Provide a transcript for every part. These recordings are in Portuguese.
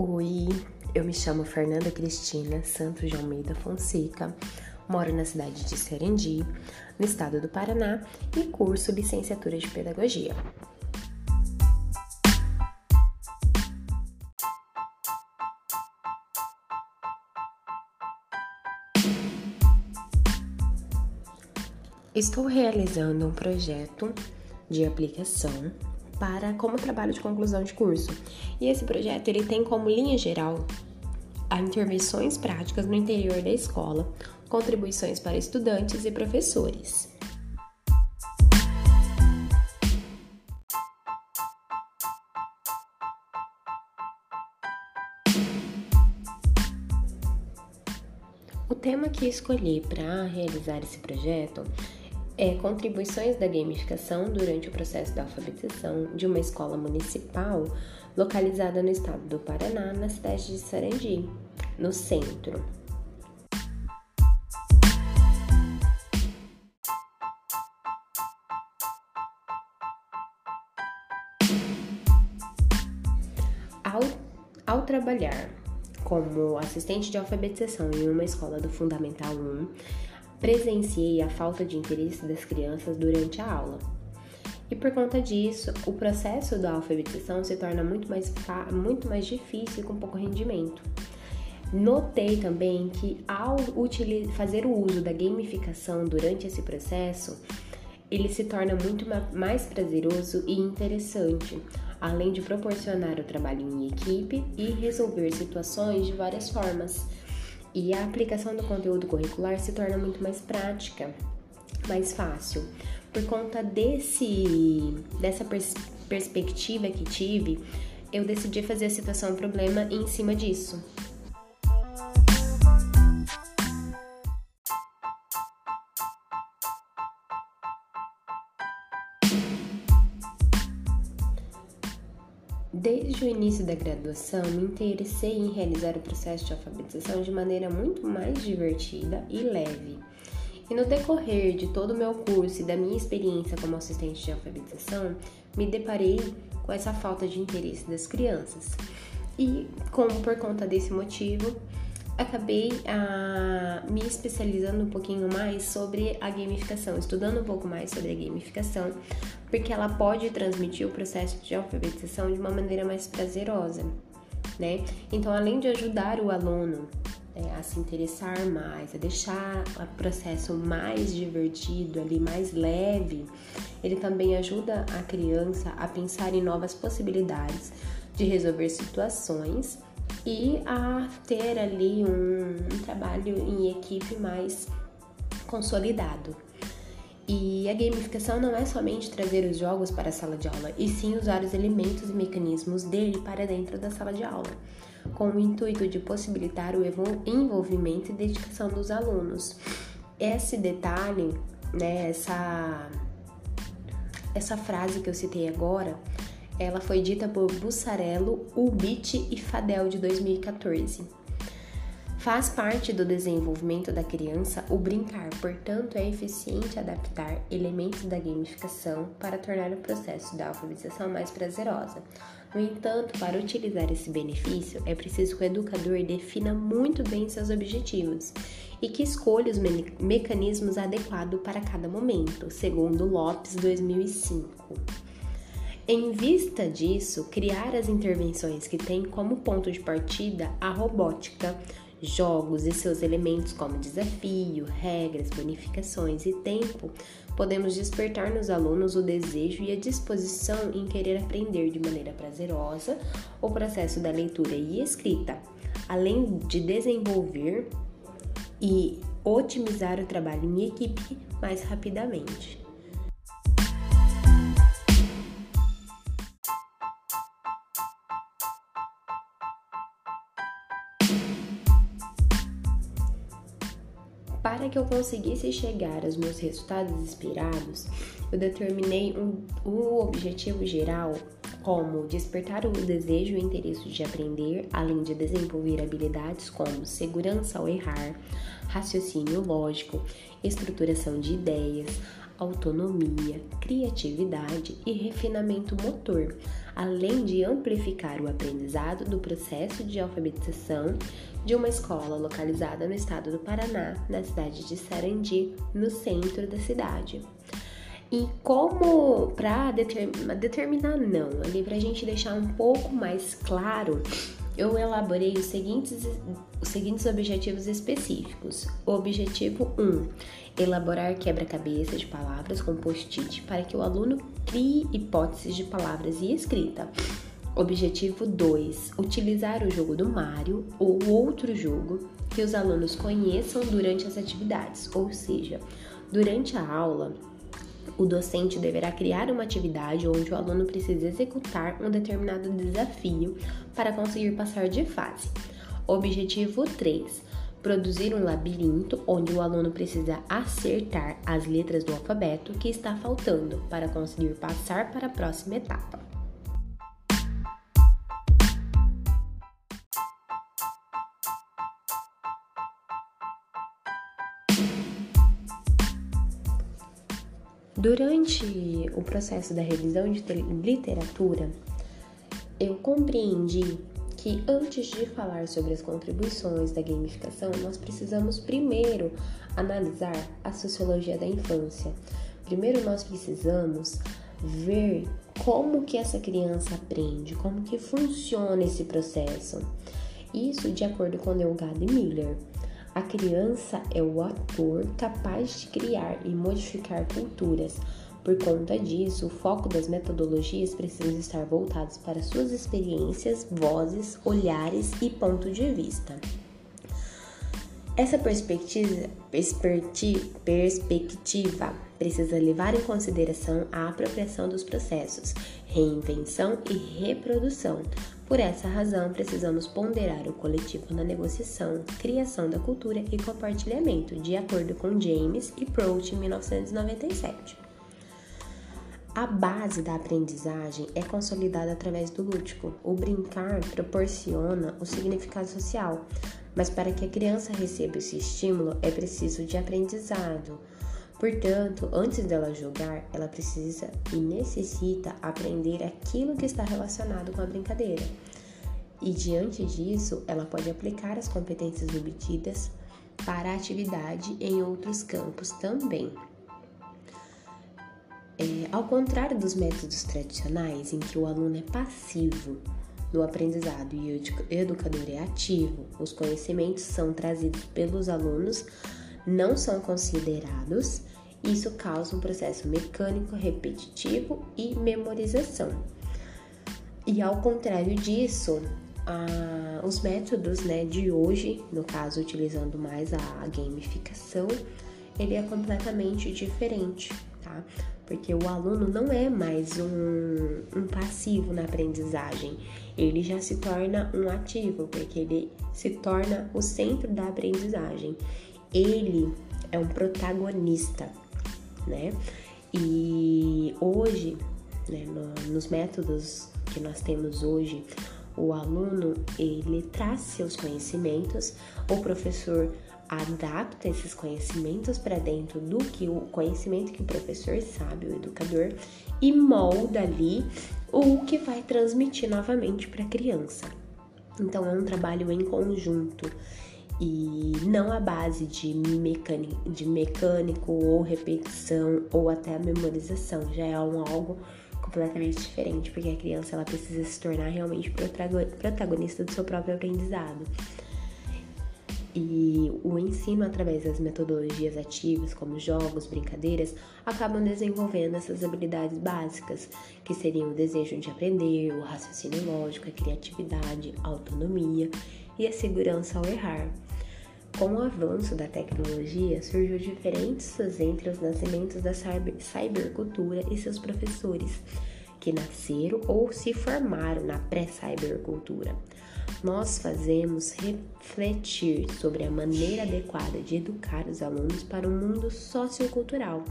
Oi, eu me chamo Fernanda Cristina Santos de Almeida Fonseca, moro na cidade de Serendi, no estado do Paraná e curso licenciatura de Pedagogia. Estou realizando um projeto de aplicação para como trabalho de conclusão de curso. E esse projeto ele tem como linha geral a intervenções práticas no interior da escola, contribuições para estudantes e professores. O tema que escolhi para realizar esse projeto é, contribuições da gamificação durante o processo da alfabetização de uma escola municipal localizada no estado do Paraná, na cidade de Sarandi, no centro. Ao, ao trabalhar como assistente de alfabetização em uma escola do Fundamental 1, presenciei a falta de interesse das crianças durante a aula. E por conta disso, o processo da alfabetização se torna muito mais, muito mais difícil e com pouco rendimento. Notei também que ao fazer o uso da gamificação durante esse processo, ele se torna muito mais prazeroso e interessante, além de proporcionar o trabalho em equipe e resolver situações de várias formas e a aplicação do conteúdo curricular se torna muito mais prática, mais fácil. Por conta desse dessa pers perspectiva que tive, eu decidi fazer a situação problema em cima disso. Desde o início da graduação, me interessei em realizar o processo de alfabetização de maneira muito mais divertida e leve. E no decorrer de todo o meu curso e da minha experiência como assistente de alfabetização, me deparei com essa falta de interesse das crianças. E, como por conta desse motivo, acabei ah, me especializando um pouquinho mais sobre a gamificação, estudando um pouco mais sobre a gamificação, porque ela pode transmitir o processo de alfabetização de uma maneira mais prazerosa, né? Então, além de ajudar o aluno é, a se interessar mais, a deixar o processo mais divertido, ali mais leve, ele também ajuda a criança a pensar em novas possibilidades de resolver situações e a ter ali um, um trabalho em equipe mais consolidado. E a gamificação não é somente trazer os jogos para a sala de aula, e sim usar os elementos e mecanismos dele para dentro da sala de aula, com o intuito de possibilitar o envolvimento e dedicação dos alunos. Esse detalhe, né, essa, essa frase que eu citei agora, ela foi dita por Bussarello, Ubit e Fadel de 2014. Faz parte do desenvolvimento da criança o brincar, portanto, é eficiente adaptar elementos da gamificação para tornar o processo da alfabetização mais prazerosa. No entanto, para utilizar esse benefício, é preciso que o educador defina muito bem seus objetivos e que escolha os me mecanismos adequados para cada momento, segundo Lopes 2005. Em vista disso, criar as intervenções que têm como ponto de partida a robótica, jogos e seus elementos como desafio, regras, bonificações e tempo, podemos despertar nos alunos o desejo e a disposição em querer aprender de maneira prazerosa o processo da leitura e escrita, além de desenvolver e otimizar o trabalho em equipe mais rapidamente. Que eu conseguisse chegar aos meus resultados esperados, eu determinei um, um objetivo geral como despertar o desejo e o interesse de aprender, além de desenvolver habilidades como segurança ao errar, raciocínio lógico, estruturação de ideias, autonomia, criatividade e refinamento motor, além de amplificar o aprendizado do processo de alfabetização de uma escola localizada no estado do Paraná, na cidade de Sarandi, no centro da cidade. E como para determinar não, ali para a gente deixar um pouco mais claro, eu elaborei os seguintes, os seguintes objetivos específicos. Objetivo 1, um, elaborar quebra-cabeça de palavras com post-it para que o aluno crie hipóteses de palavras e escrita. Objetivo 2, utilizar o jogo do Mario ou outro jogo que os alunos conheçam durante as atividades, ou seja, durante a aula, o docente deverá criar uma atividade onde o aluno precisa executar um determinado desafio para conseguir passar de fase. Objetivo 3. Produzir um labirinto onde o aluno precisa acertar as letras do alfabeto que está faltando para conseguir passar para a próxima etapa. Durante o processo da revisão de literatura, eu compreendi que antes de falar sobre as contribuições da gamificação, nós precisamos primeiro analisar a sociologia da infância. Primeiro nós precisamos ver como que essa criança aprende, como que funciona esse processo. Isso de acordo com Delgado e Miller. A criança é o ator capaz de criar e modificar culturas. Por conta disso, o foco das metodologias precisa estar voltados para suas experiências, vozes, olhares e ponto de vista. Essa perspectiva, perspectiva precisa levar em consideração a apropriação dos processos, reinvenção e reprodução, por essa razão, precisamos ponderar o coletivo na negociação, criação da cultura e compartilhamento, de acordo com James e Prout em 1997. A base da aprendizagem é consolidada através do lúdico. O brincar proporciona o significado social, mas para que a criança receba esse estímulo é preciso de aprendizado. Portanto, antes dela jogar, ela precisa e necessita aprender aquilo que está relacionado com a brincadeira. E diante disso, ela pode aplicar as competências obtidas para a atividade em outros campos também. É, ao contrário dos métodos tradicionais, em que o aluno é passivo no aprendizado e o educador é ativo, os conhecimentos são trazidos pelos alunos não são considerados, isso causa um processo mecânico, repetitivo e memorização. E ao contrário disso, a, os métodos né, de hoje, no caso utilizando mais a gamificação, ele é completamente diferente, tá? Porque o aluno não é mais um, um passivo na aprendizagem, ele já se torna um ativo, porque ele se torna o centro da aprendizagem ele é um protagonista, né? E hoje, né, no, nos métodos que nós temos hoje, o aluno ele traz seus conhecimentos, o professor adapta esses conhecimentos para dentro do que o conhecimento que o professor sabe, o educador, e molda ali o que vai transmitir novamente para a criança. Então é um trabalho em conjunto e não a base de mecânico, de mecânico ou repetição ou até a memorização, já é um algo completamente diferente, porque a criança ela precisa se tornar realmente protagonista do seu próprio aprendizado. E o ensino através das metodologias ativas, como jogos, brincadeiras, acabam desenvolvendo essas habilidades básicas, que seriam o desejo de aprender, o raciocínio lógico, a criatividade, a autonomia e a segurança ao errar. Com o avanço da tecnologia, surgiu diferenças entre os nascimentos da cybercultura e seus professores, que nasceram ou se formaram na pré-cybercultura. Nós fazemos refletir sobre a maneira adequada de educar os alunos para um mundo sociocultural,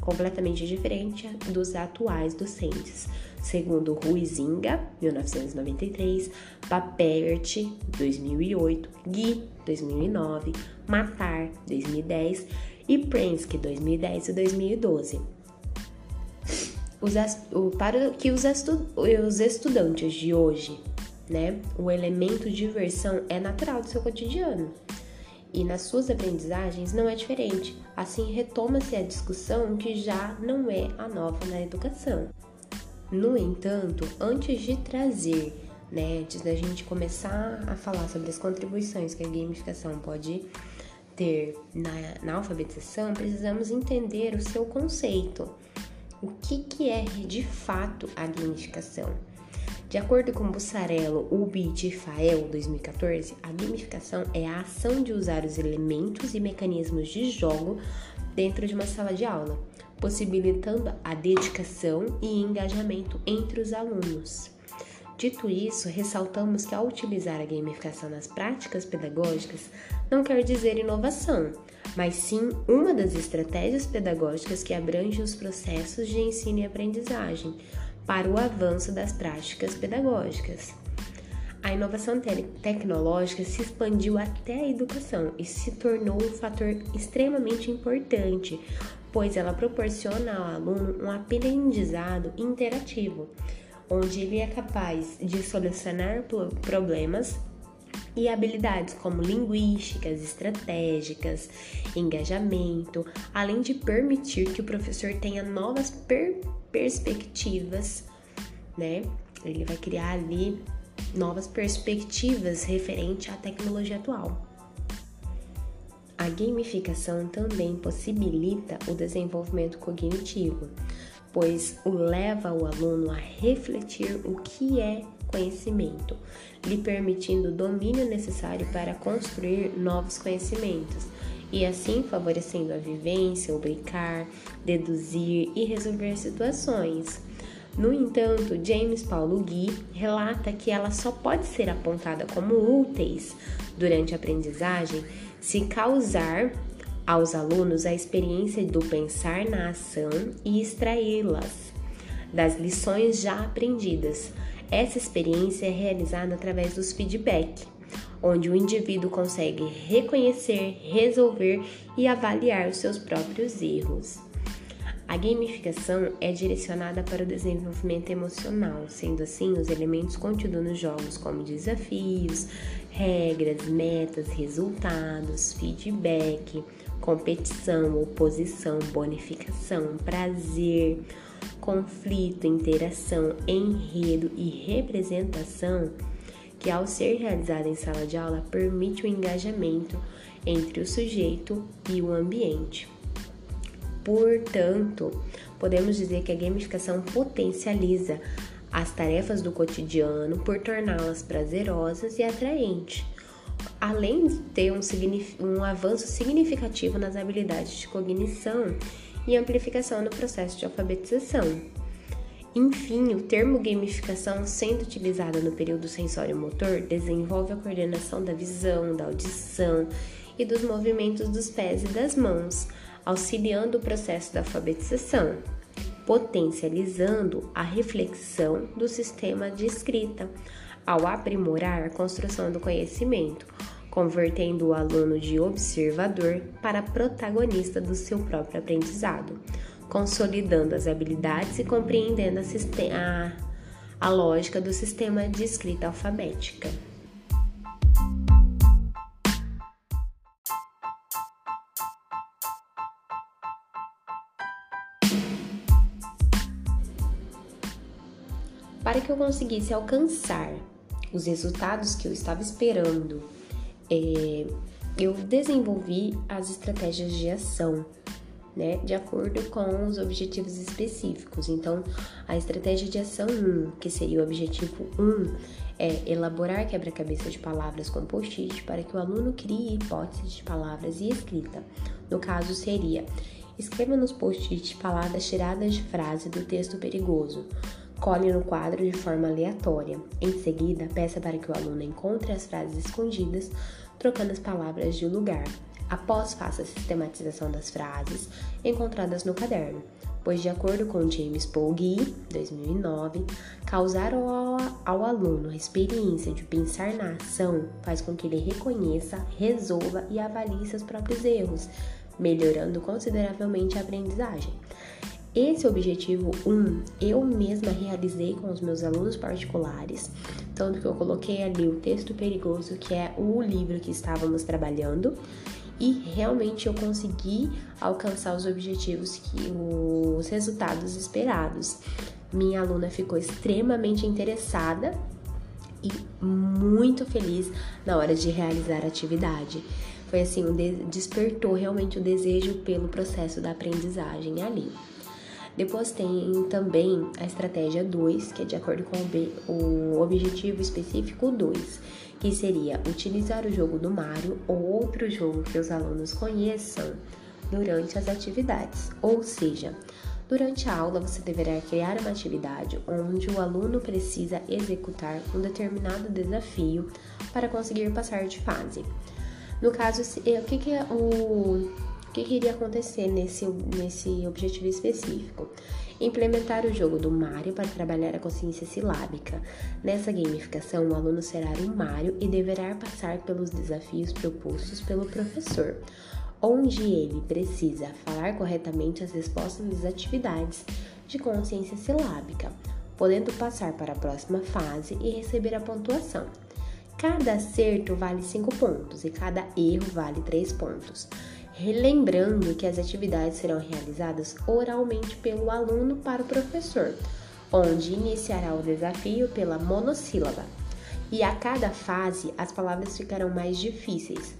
completamente diferente dos atuais docentes, segundo Ruizinga, 1993, Papert, 2008, Gui, 2009, Matar, 2010 e Prensky 2010 e 2012. Os, o, para que os, estu, os estudantes de hoje, né, o elemento diversão é natural do seu cotidiano. E nas suas aprendizagens não é diferente. Assim, retoma-se a discussão que já não é a nova na educação. No entanto, antes de trazer, né, antes da gente começar a falar sobre as contribuições que a gamificação pode ter na, na alfabetização, precisamos entender o seu conceito. O que, que é de fato a gamificação? De acordo com Bussarello, Ubi e Fael, 2014, a gamificação é a ação de usar os elementos e mecanismos de jogo dentro de uma sala de aula, possibilitando a dedicação e engajamento entre os alunos. Dito isso, ressaltamos que ao utilizar a gamificação nas práticas pedagógicas não quer dizer inovação, mas sim uma das estratégias pedagógicas que abrange os processos de ensino e aprendizagem para o avanço das práticas pedagógicas. A inovação te tecnológica se expandiu até a educação e se tornou um fator extremamente importante, pois ela proporciona ao aluno um aprendizado interativo, onde ele é capaz de solucionar problemas e habilidades como linguísticas, estratégicas, engajamento, além de permitir que o professor tenha novas per perspectivas, né? Ele vai criar ali novas perspectivas referente à tecnologia atual. A gamificação também possibilita o desenvolvimento cognitivo, pois o leva o aluno a refletir o que é conhecimento, lhe permitindo o domínio necessário para construir novos conhecimentos e assim favorecendo a vivência, o brincar, deduzir e resolver situações. No entanto, James Paulo Gui relata que ela só pode ser apontada como úteis durante a aprendizagem se causar aos alunos a experiência do pensar na ação e extraí-las das lições já aprendidas. Essa experiência é realizada através dos feedback, onde o indivíduo consegue reconhecer, resolver e avaliar os seus próprios erros. A gamificação é direcionada para o desenvolvimento emocional, sendo assim, os elementos contidos nos jogos, como desafios, regras, metas, resultados, feedback, competição, oposição, bonificação, prazer, conflito, interação, enredo e representação que, ao ser realizada em sala de aula, permite o engajamento entre o sujeito e o ambiente. Portanto, podemos dizer que a gamificação potencializa as tarefas do cotidiano por torná-las prazerosas e atraentes, além de ter um, um avanço significativo nas habilidades de cognição e amplificação no processo de alfabetização. Enfim, o termo gamificação, sendo utilizado no período sensório-motor, desenvolve a coordenação da visão, da audição e dos movimentos dos pés e das mãos, auxiliando o processo da alfabetização, potencializando a reflexão do sistema de escrita, ao aprimorar a construção do conhecimento, convertendo o aluno de observador para protagonista do seu próprio aprendizado consolidando as habilidades e compreendendo a, a, a lógica do sistema de escrita alfabética. Para que eu conseguisse alcançar os resultados que eu estava esperando, é, eu desenvolvi as estratégias de ação né, de acordo com os objetivos específicos. Então, a estratégia de ação 1, que seria o objetivo 1, é elaborar quebra-cabeça de palavras com post-it para que o aluno crie hipóteses de palavras e escrita. No caso, seria escreva nos post-it palavras tiradas de frase do texto perigoso. Cole no quadro de forma aleatória. Em seguida, peça para que o aluno encontre as frases escondidas, trocando as palavras de lugar. Após faça a sistematização das frases encontradas no caderno, pois de acordo com James Gee, 2009, causar ao, ao aluno a experiência de pensar na ação faz com que ele reconheça, resolva e avalie seus próprios erros, melhorando consideravelmente a aprendizagem. Esse objetivo 1 um, eu mesma realizei com os meus alunos particulares, tanto que eu coloquei ali o texto perigoso, que é o livro que estávamos trabalhando, e realmente eu consegui alcançar os objetivos que os resultados esperados. Minha aluna ficou extremamente interessada e muito feliz na hora de realizar a atividade. Foi assim, despertou realmente o desejo pelo processo da aprendizagem ali. Depois tem também a estratégia 2, que é de acordo com o objetivo específico 2, que seria utilizar o jogo do Mario ou outro jogo que os alunos conheçam durante as atividades. Ou seja, durante a aula você deverá criar uma atividade onde o aluno precisa executar um determinado desafio para conseguir passar de fase. No caso, o que, que é o que, que iria acontecer nesse, nesse objetivo específico? Implementar o jogo do Mario para trabalhar a consciência silábica. Nessa gamificação, o aluno será um Mario e deverá passar pelos desafios propostos pelo professor, onde ele precisa falar corretamente as respostas das atividades de consciência silábica, podendo passar para a próxima fase e receber a pontuação. Cada acerto vale 5 pontos e cada erro vale 3 pontos relembrando que as atividades serão realizadas oralmente pelo aluno para o professor, onde iniciará o desafio pela monossílaba. E a cada fase as palavras ficarão mais difíceis.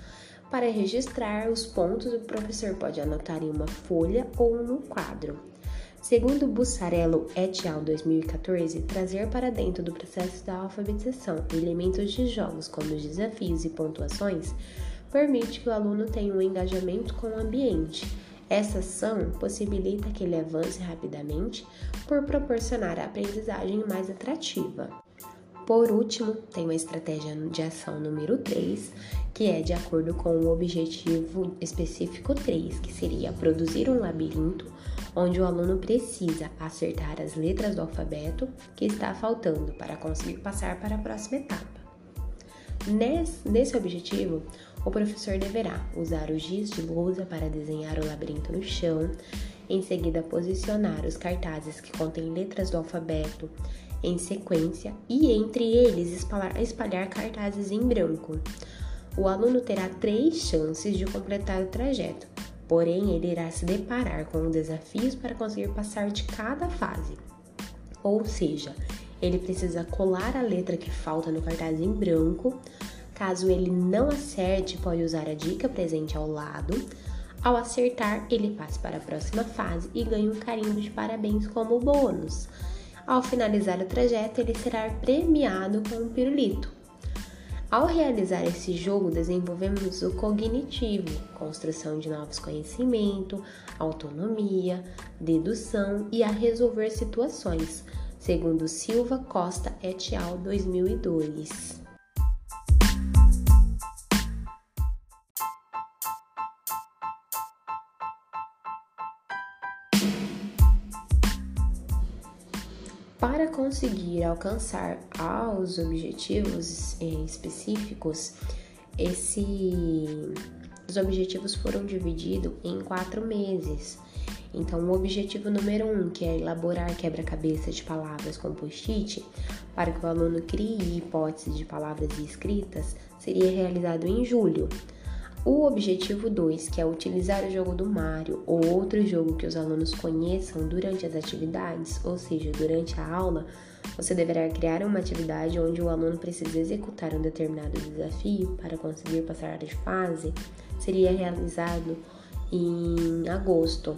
Para registrar os pontos, o professor pode anotar em uma folha ou no quadro. Segundo Bussarello et al. 2014, trazer para dentro do processo da alfabetização elementos de jogos como desafios e pontuações permite que o aluno tenha um engajamento com o ambiente. Essa ação possibilita que ele avance rapidamente por proporcionar a aprendizagem mais atrativa. Por último, tem a estratégia de ação número 3, que é de acordo com o objetivo específico 3, que seria produzir um labirinto onde o aluno precisa acertar as letras do alfabeto que está faltando para conseguir passar para a próxima etapa. Nesse objetivo, o professor deverá usar o giz de lousa para desenhar o labirinto no chão, em seguida posicionar os cartazes que contêm letras do alfabeto em sequência e entre eles espalhar, espalhar cartazes em branco. O aluno terá três chances de completar o trajeto, porém ele irá se deparar com desafios para conseguir passar de cada fase. Ou seja, ele precisa colar a letra que falta no cartaz em branco, Caso ele não acerte, pode usar a dica presente ao lado. Ao acertar, ele passa para a próxima fase e ganha um carimbo de parabéns como bônus. Ao finalizar o trajeto, ele será premiado com um pirulito. Ao realizar esse jogo, desenvolvemos o cognitivo, construção de novos conhecimentos, autonomia, dedução e a resolver situações, segundo Silva Costa et al. 2002. Conseguir alcançar aos objetivos específicos, esse, os objetivos foram divididos em quatro meses. Então, o objetivo número um, que é elaborar quebra-cabeça de palavras com post-it, para que o aluno crie hipóteses de palavras escritas, seria realizado em julho. O objetivo 2, que é utilizar o jogo do Mario ou outro jogo que os alunos conheçam durante as atividades, ou seja, durante a aula, você deverá criar uma atividade onde o aluno precisa executar um determinado desafio para conseguir passar de fase, seria realizado em agosto.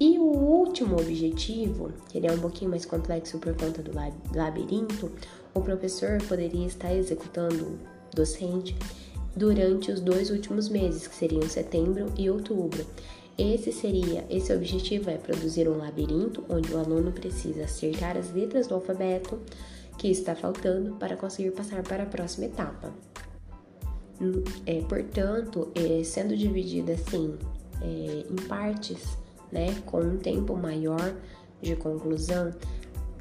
E o último objetivo, que ele é um pouquinho mais complexo por conta do labirinto, o professor poderia estar executando docente durante os dois últimos meses, que seriam setembro e outubro. Esse seria, esse objetivo é produzir um labirinto onde o aluno precisa acertar as letras do alfabeto que está faltando para conseguir passar para a próxima etapa. É, portanto, é, sendo dividida assim é, em partes, né, com um tempo maior de conclusão,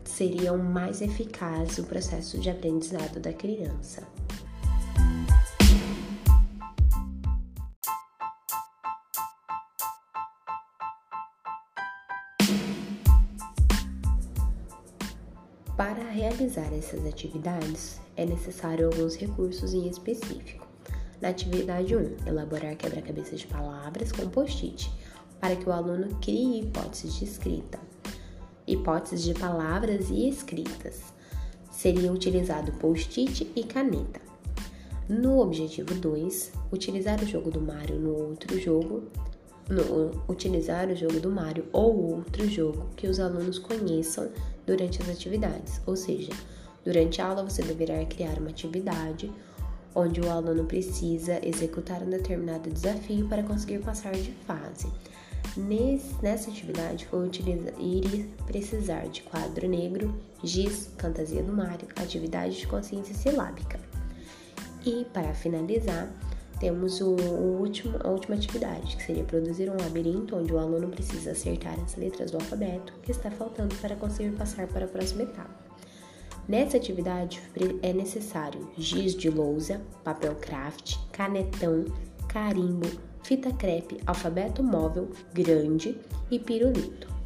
seria mais eficaz o processo de aprendizado da criança. Realizar essas atividades, é necessário alguns recursos em específico. Na atividade 1, elaborar quebra-cabeça de palavras com post-it, para que o aluno crie hipóteses de escrita. Hipóteses de palavras e escritas. Seria utilizado post-it e caneta. No objetivo 2, utilizar o jogo do Mario no outro jogo, no, utilizar o jogo do Mario ou outro jogo que os alunos conheçam durante as atividades. Ou seja, durante a aula você deverá criar uma atividade onde o aluno precisa executar um determinado desafio para conseguir passar de fase. Nesse, nessa atividade, foi utilizar, iria precisar de quadro negro, giz, fantasia do Mário, atividade de consciência silábica. E, para finalizar, temos o, o último, a última atividade, que seria produzir um labirinto onde o aluno precisa acertar as letras do alfabeto que está faltando para conseguir passar para a próxima etapa. Nessa atividade é necessário giz de lousa, papel craft, canetão, carimbo, fita crepe, alfabeto móvel grande e pirulito.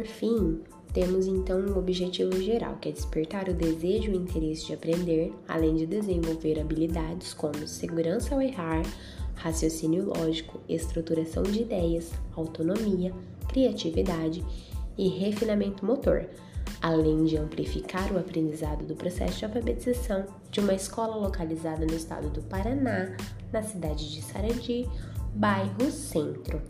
Por fim, temos então um objetivo geral, que é despertar o desejo e o interesse de aprender, além de desenvolver habilidades como segurança ao errar, raciocínio lógico, estruturação de ideias, autonomia, criatividade e refinamento motor, além de amplificar o aprendizado do processo de alfabetização de uma escola localizada no estado do Paraná, na cidade de Sarandi, bairro Centro.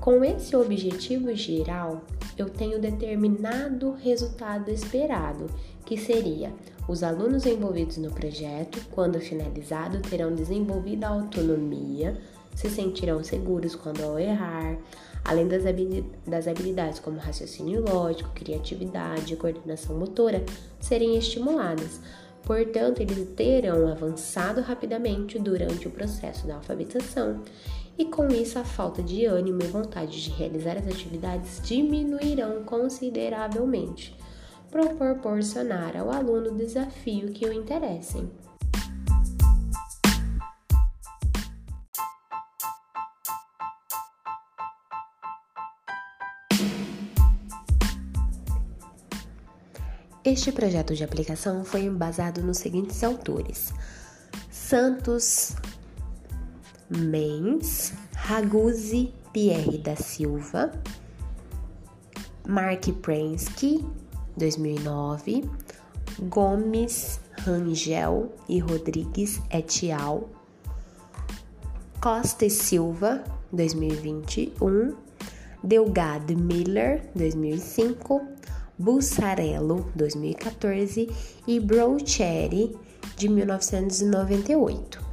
Com esse objetivo geral, eu tenho determinado resultado esperado, que seria os alunos envolvidos no projeto, quando finalizado, terão desenvolvido a autonomia, se sentirão seguros quando ao errar, além das habilidades como raciocínio lógico, criatividade e coordenação motora serem estimuladas. Portanto, eles terão avançado rapidamente durante o processo da alfabetização e com isso a falta de ânimo e vontade de realizar as atividades diminuirão consideravelmente, proporcionar ao aluno o desafio que o interessem. Este projeto de aplicação foi embasado nos seguintes autores: Santos Mendes, Raguzzi Pierre da Silva, Mark Prensky, 2009, Gomes, Rangel e Rodrigues et al., Costa e Silva, 2021, Delgado Miller, 2005, Bussarello, 2014 e Brocheri, de 1998.